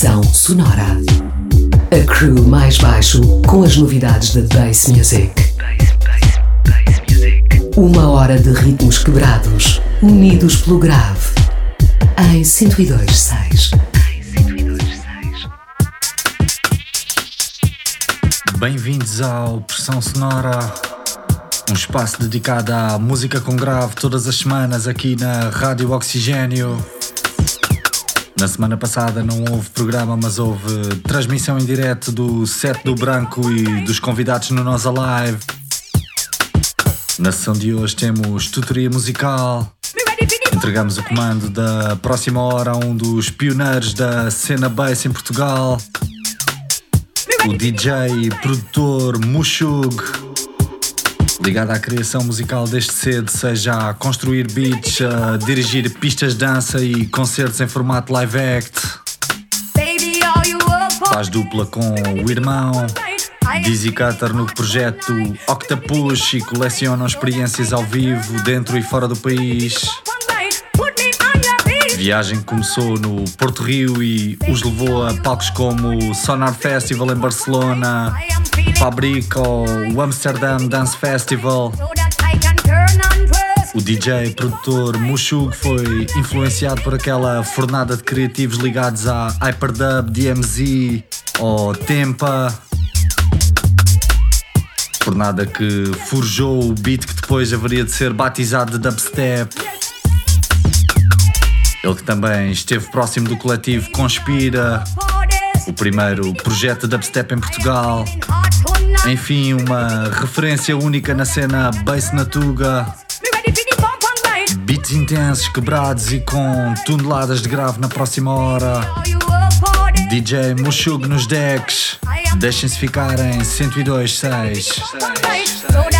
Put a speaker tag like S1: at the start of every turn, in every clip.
S1: Pressão sonora. A crew mais baixo com as novidades da Bass Music. Uma hora de ritmos quebrados, unidos pelo grave. Em 102.6.
S2: Bem-vindos ao Pressão Sonora, um espaço dedicado à música com grave todas as semanas aqui na Rádio Oxigênio. Na semana passada não houve programa, mas houve transmissão em direto do set do Branco e dos convidados no Nós Alive. Na sessão de hoje temos tutoria musical. Entregamos o comando da próxima hora a um dos pioneiros da cena bass em Portugal, o DJ e produtor Mushug ligado à criação musical desde cedo, seja a construir beats, a dirigir pistas de dança e concertos em formato live act. Faz dupla com o irmão, Dizzy Cutter no projeto Octopus e colecionam experiências ao vivo dentro e fora do país. Viagem começou no Porto Rio e os levou a palcos como Sonar Festival em Barcelona, Fabric ou o Amsterdam Dance Festival. O DJ produtor Mushug foi influenciado por aquela fornada de criativos ligados a Hyperdub, DMZ ou Tempa. Fornada que forjou o beat que depois haveria de ser batizado de dubstep. Ele que também esteve próximo do coletivo Conspira, o primeiro projeto de dubstep em Portugal. Enfim, uma referência única na cena bass natuga. Beats intensos, quebrados e com toneladas de grave na próxima hora. DJ Mushug nos decks. Deixem-se ficar em 102.6.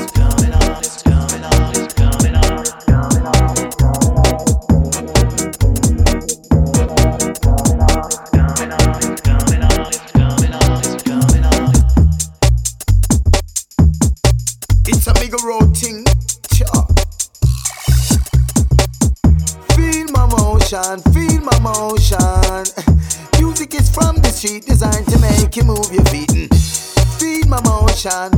S3: Shine.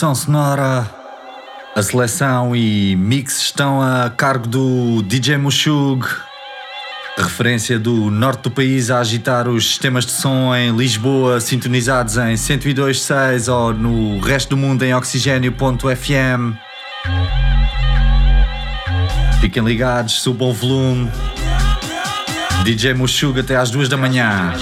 S3: O Pressão Sonora.
S4: A seleção e mix estão a cargo do DJ Mushug, referência do norte do país a agitar os sistemas de som em Lisboa, sintonizados em 102.6 ou no resto do mundo em oxigênio.fm. Fiquem ligados, subam o volume. DJ Mushug até às duas da manhã.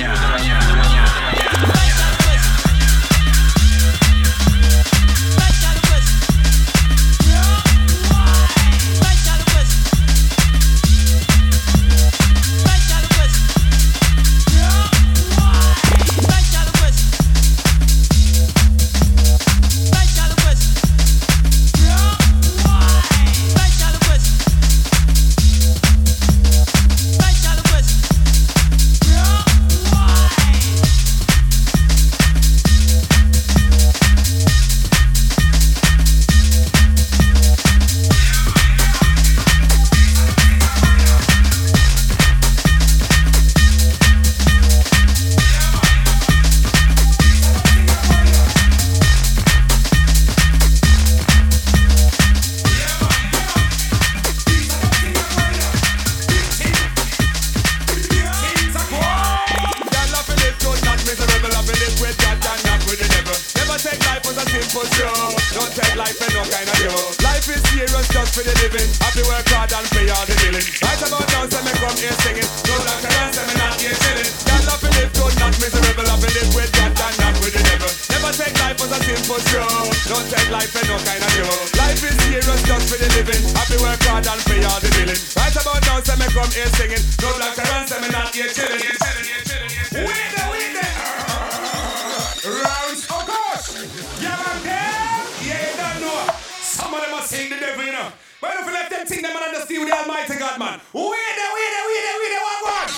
S4: seeing the devil, you know.
S3: But if you let them think them man understand the Almighty God, man. We there, we there, we there, we there, one, one.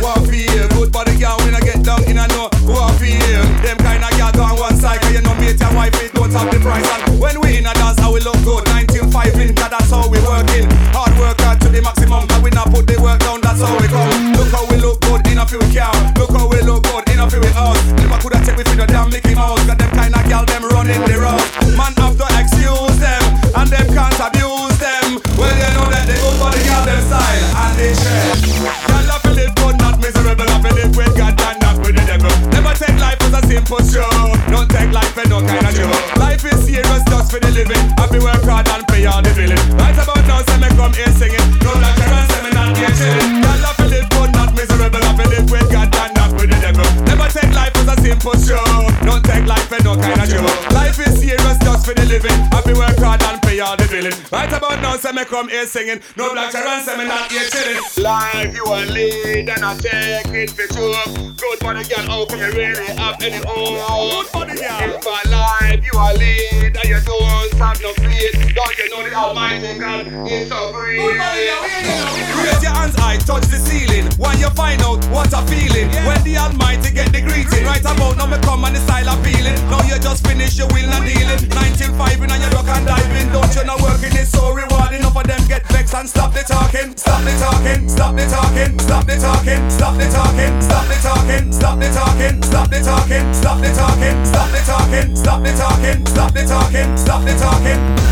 S3: One feel, good body girl when I get down in a no One feel, them kinda girl go on one side Cause you know mate and wife it don't have the price And when we
S4: in a dance how we look good 9-5 in, cause that's how we working Hard worker to the maximum but we not put the work down, that's how we come. Look how we look good in a few cow Look how we look good in a few house Never coulda take we for the damn Mickey Mouse Got them kinda girl, them running the road Man after and them can't abuse them. Well, you know that they go for the girl
S3: them style and they share. Gyal, I feel to live good, not miserable. I feel live with God and not with the devil. Never take life as a simple show. Don't take life for no kind of joke. Life
S5: is serious, just for the living. I be work hard and pay all the billing. Right
S1: about now,
S5: say me come here singing.
S6: No, that you're a seminar, you're chilling. Y'all
S2: love live but not miserable. I feel live with God and not with the devil. Never take life as a simple show. Don't take life as no kind of joke. Life is serious just for the living. I be work hard and pay all the billing. Right about now, say me
S6: come here singing. No black around, say me not here chilling. Life you are lead and I take it for sure. Good for the girl, how come you really have any hope? Good for the girl. If my life you are lead and you don't have no faith, don't you know the Almighty God is so great? Raise your hands high, touch the ceiling. When you find out what I'm feeling, when the Almighty get the greeting. Right about now me come and the style appealing. Now you just finish your will not dealing. 19.5 and you duck and diving. Don't you know working is so rewarding? Enough of them get vexed and stop the talking, stop the talking, stop the talking, stop the talking, stop the talking, stop the talking, stop the talking, stop the talking, stop the talking, stop the talking, stop the talking, stop the talking, stop the talking. Twinkle,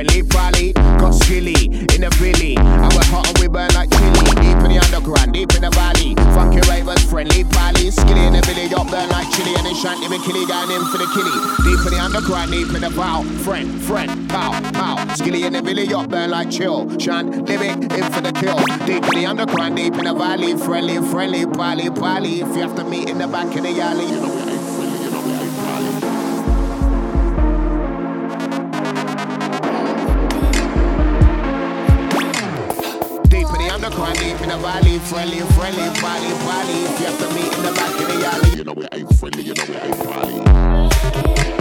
S4: friendly
S7: pally. Got skilly in the billy. And we're hot and we burn like chili. Deep in the underground, deep in the valley. Funky ravers, friendly pally. Skilly in the billy, up burn like chili. And they shanty be killy, going in for the killy. Deep in the underground, deep in the vow. Friend, friend, pow, pow. Skilly in the billy, up burn like chill. Shan, lyric, in for the kill. Deep in the underground, deep in the valley. Friendly, friendly, pally, pally. If you have to meet in the back of the alley, you know valley, friendly, friendly, pally, pally. If you have to meet in the back of the alley, you know we ain't friendly, you know we ain't pally.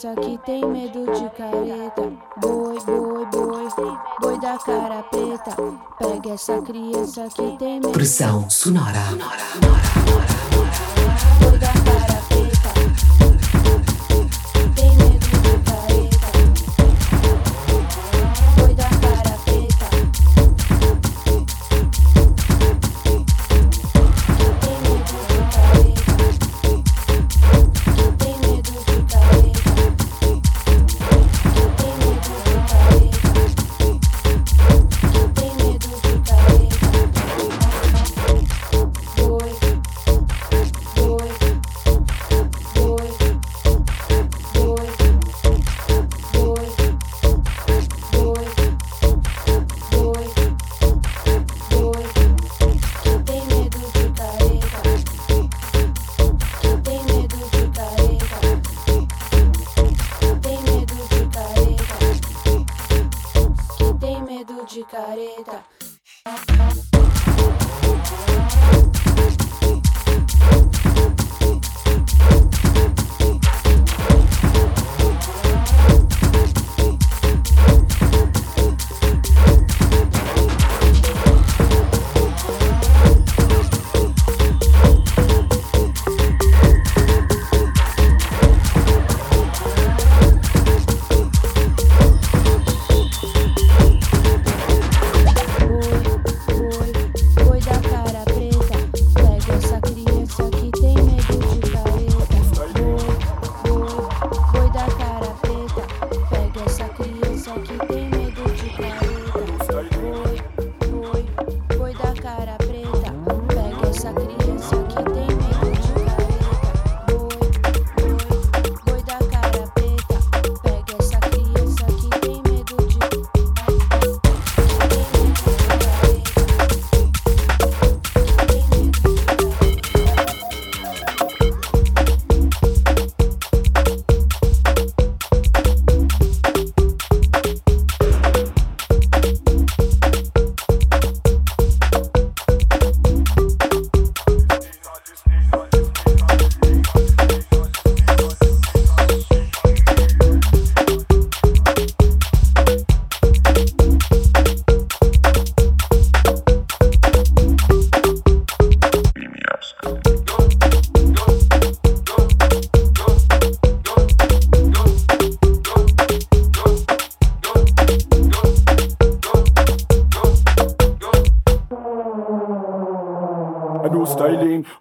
S8: Pensa que tem medo de careta. Boi, boi, boi, boi da cara preta. Pega essa criança que tem medo.
S1: Pressão sonora.
S8: Boi da cara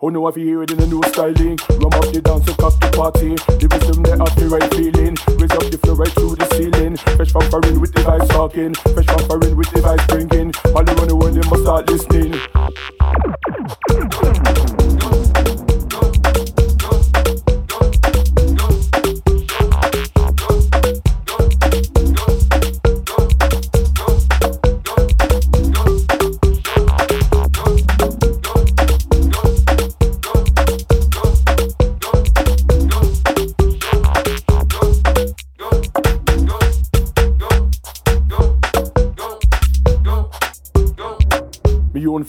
S9: Oh no, have you hear it in a new styling? Rum up the dance and cock the party. The rhythm they have the right feeling. Raise up the flow right through the ceiling. Fresh from foreign with the vibes talking. Fresh from foreign with the vibes bringing. All around the world they must start listening.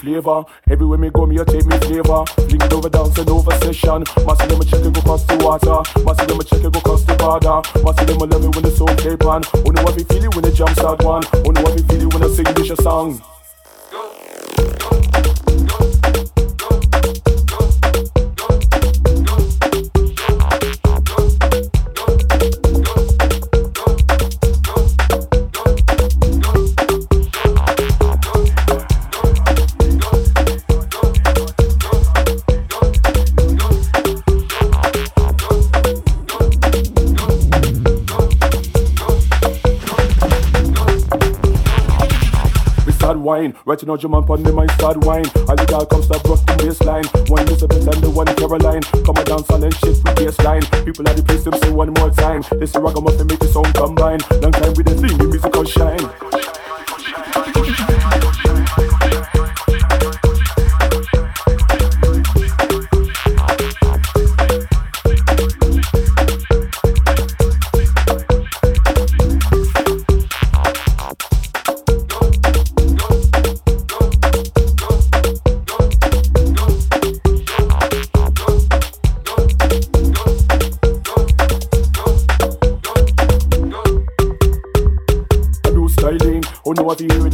S9: Flavor. Everywhere me go, me a take me flavor. Link it over dance and over session. Mass of them a check it go cross the water. Mass of them a check it go cross the border. Mass of them a love it when the song play pan. No, what we feel it when the jump start one. No, what we feel it when I sing this song. We start wine, now German pon me mind start wine. All the girl come start rock the baseline. One Elizabeth and the one Caroline. Come a dance and shit with baseline. People at the place them say one more time. This is ragamuffin make the sound combine. Long time with the thing, the musical shine.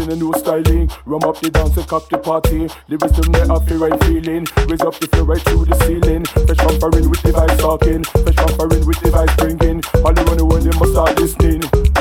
S9: In a new styling? Rum up the dance and cock the party. The wisdom they have the right feeling. Raise up the flow right through the ceiling. Fresh foreign with the vibes talking. Fresh foreign with the vibes bringing. All the world they must start listening.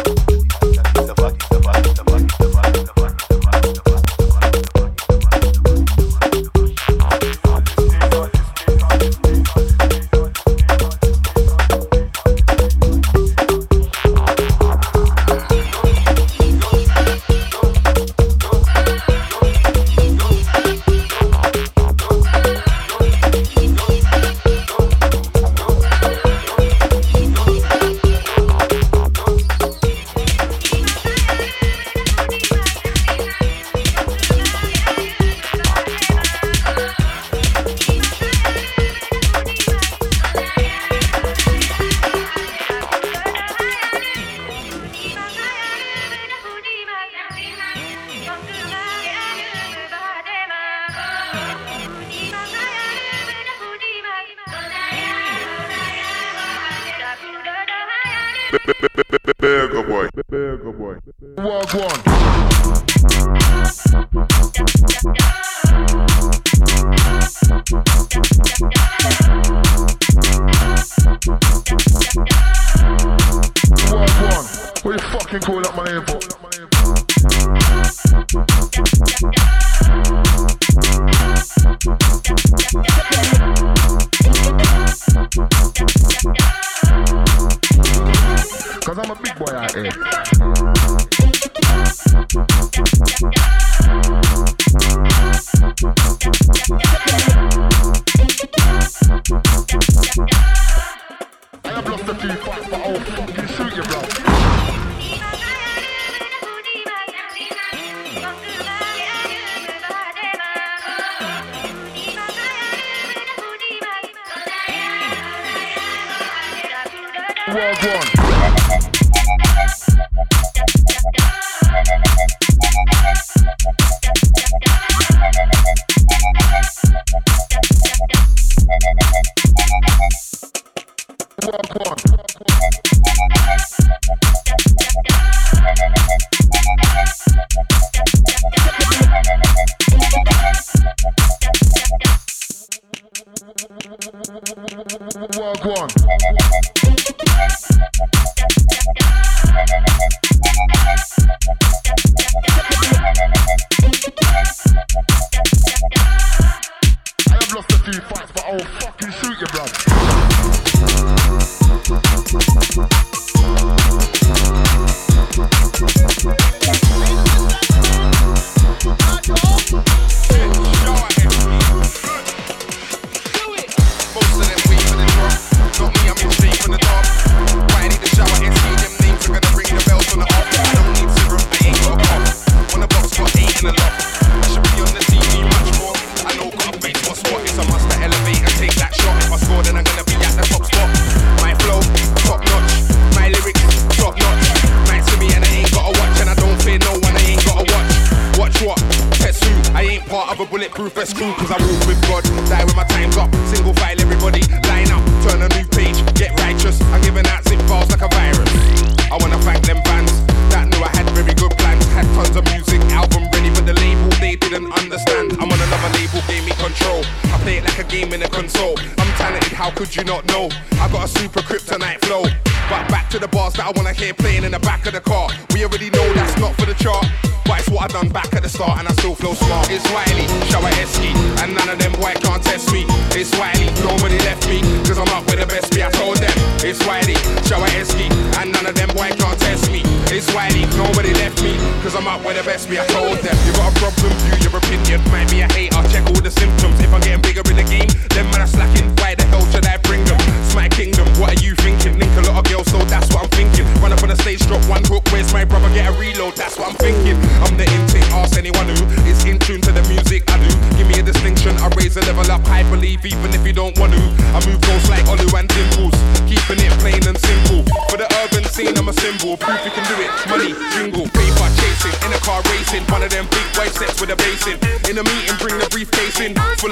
S10: Boy. Walk one. Walk one. What you fucking call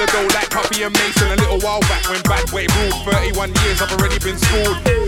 S7: dough like Puppy and Mason. A little while back when bad way ruled. 31 years, I've already been schooled.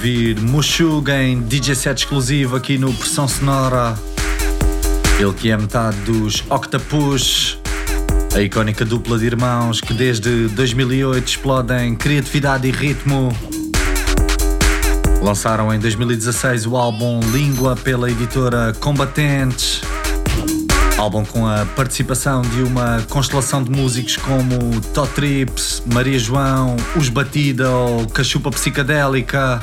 S2: Ouvir Mushuga em DJ set exclusivo aqui no Pressão Sonora. Ele que é metade dos Octopus, a icónica dupla de irmãos que desde 2008 explodem criatividade e ritmo. Lançaram em 2016 o álbum Língua pela editora Combatentes. Álbum com a participação de uma constelação de músicos como Tot Trips, Maria João, Os Batida ou Cachupa Psicadélica.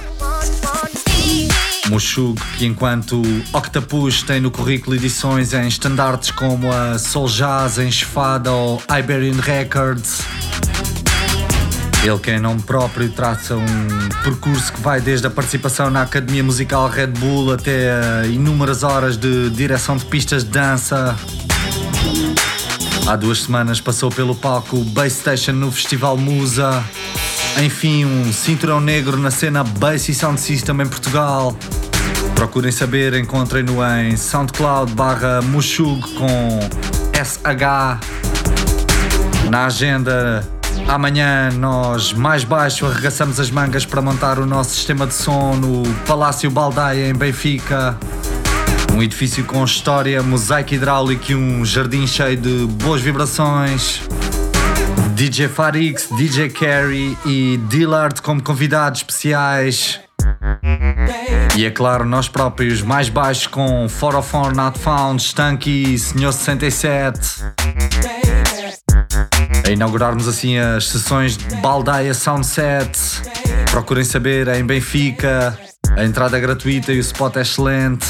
S2: Mushug, que enquanto Octopus tem no currículo edições em estandartes como a Soul Jazz, Enchefada ou Iberian Records. Ele que em nome próprio traça um percurso que vai desde a participação na Academia Musical Red Bull até inúmeras horas de direção de pistas de dança. Há duas semanas passou pelo palco Bass Station no Festival Musa. Enfim, um cinturão negro na cena Bass e Sound System em Portugal. Procurem saber, encontrem-no em SoundCloud barra Mushug com SH. Na agenda, amanhã nós mais baixo arregaçamos as mangas para montar o nosso sistema de som no Palácio Baldaia em Benfica. Um edifício com história, mosaico hidráulico e um jardim cheio de boas vibrações. DJ Farix, DJ Carey e Dillard como convidados especiais. E é claro, nós próprios mais baixos com 404 Not Found, Stanky e Senhor 67. A inaugurarmos assim as sessões de Baldaia Soundset. Procurem saber, é em Benfica. A entrada é gratuita e o spot é excelente.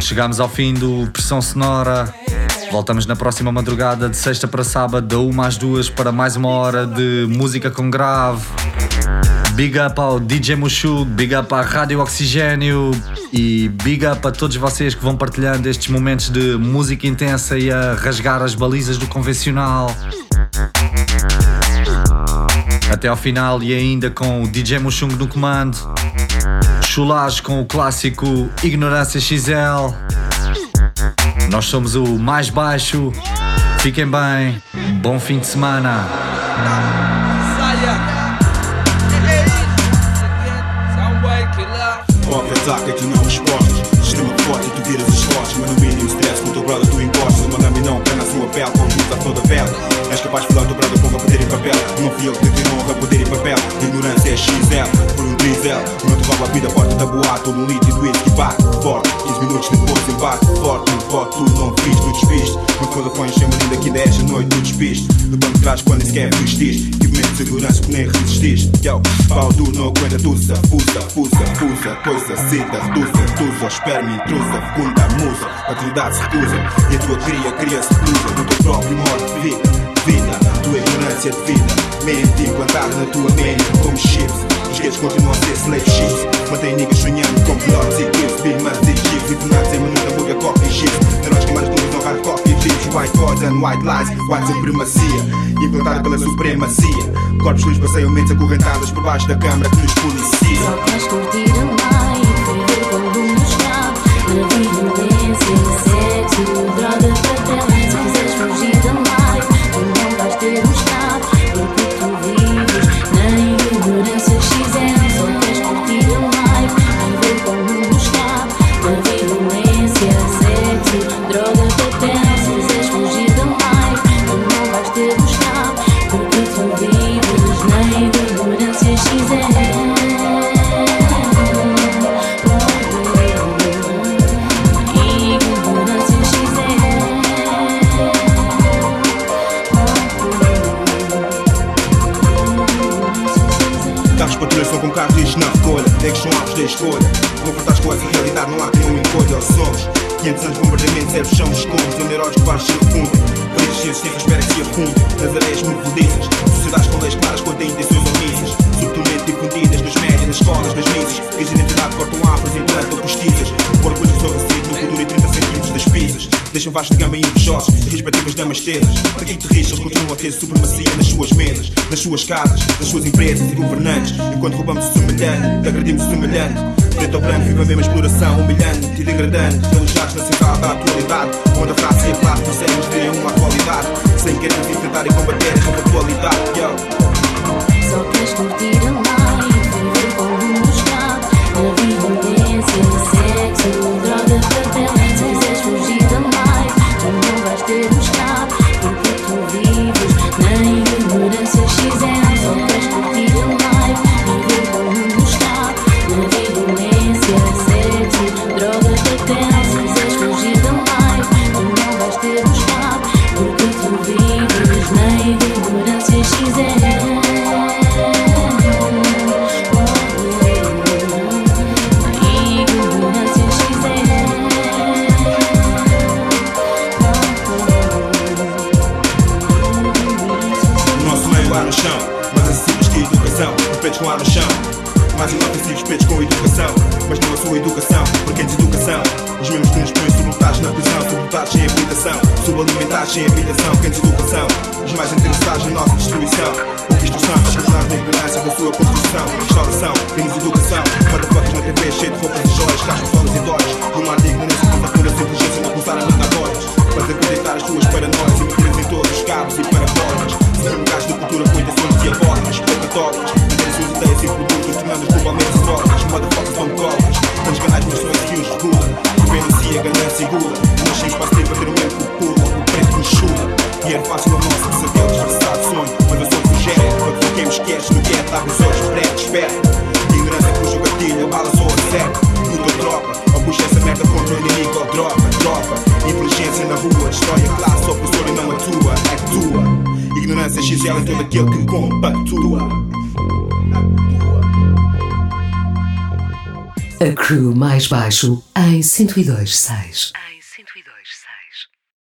S2: Chegamos ao fim do Pressão Sonora. Voltamos na próxima madrugada, de sexta para sábado, da uma às duas, para mais uma hora de música com grave. Big up ao DJ Mushug, big up à Rádio Oxigênio e big up a todos vocês que vão partilhando estes momentos de música intensa e a rasgar as balizas do convencional. Até ao final e ainda com o DJ Mushung no comando. Chulage com o clássico Ignorância XL. Nós somos o mais baixo. Fiquem bem. Bom fim de semana.
S11: Fortes Mas no mínimo com o teu brother tu encostas Uma na sua pele Com a toda pele És capaz de falar do brother com poder e papel Não fui eu que te honra, poder e papel Ignorância é XL Por um trizel Não te vale a vida porta da boate, um de whisky bate forte. 15 minutos depois embate forte, no voto tu não fiz, tu despiste. Quando pões chama linda que ainda esta noite tu despiste. No banco de trás quando sequer. Tive medo de segurança que nem resististe. Yo, pau duro não aguenta tusa, fusa, fusa, fusa, coisa, cita, reduza, tusa, esperma, intrusa, fecunda, musa. A atividade se recusa e a tua cria, cria se cruza. No teu próprio morte de vida, vida, tua ignorância de vida. Mente implantada na tua mente como chips. Os gays continuam a ser slave ships. Mantém niggas sonhando com pilotos e kills, big mas e chips. Internados em minuto, hambúrguer, coffee e chips. Heróis queimados no não hard coffee chips. White boys and white lies, white supremacia. Implantada pela supremacia. Corpos luz passeiam mentes acorrentadas por baixo da câmara que nos policia.
S5: Só queres curtir a life, viver como um escravo. Na violência, sexo, droga,
S11: Ou somos 500 anos de bombardeamento, zero chão, escombros Onde heróis que se refundem Felizes sem existência espera que se afundem Nas areias movedizas Sociedades com leis claras quanto a intenções omissas Subtilmente difundidas nas médias, nas escolas, nas missas Ex identidade cortam afros, implantam postizas Por coisas resolvecido no futuro e 30 centímetros das pizzas Deixam vastos de gama e respectivas damas tesas Para que te rixas continuam a ter supremacia nas suas mesas Nas suas casas, nas suas empresas e governantes? Enquanto roubamos o semelhante, agredimos o semelhante. Preto ou branco vive a mesma exploração Humilhante e degradante. Realizados na central da atualidade Onde a raça e a classe percebem terem uma atualidade Sem querer tentar e combater esta atualidade Yo.
S5: Só queres curtir a
S1: 102.6.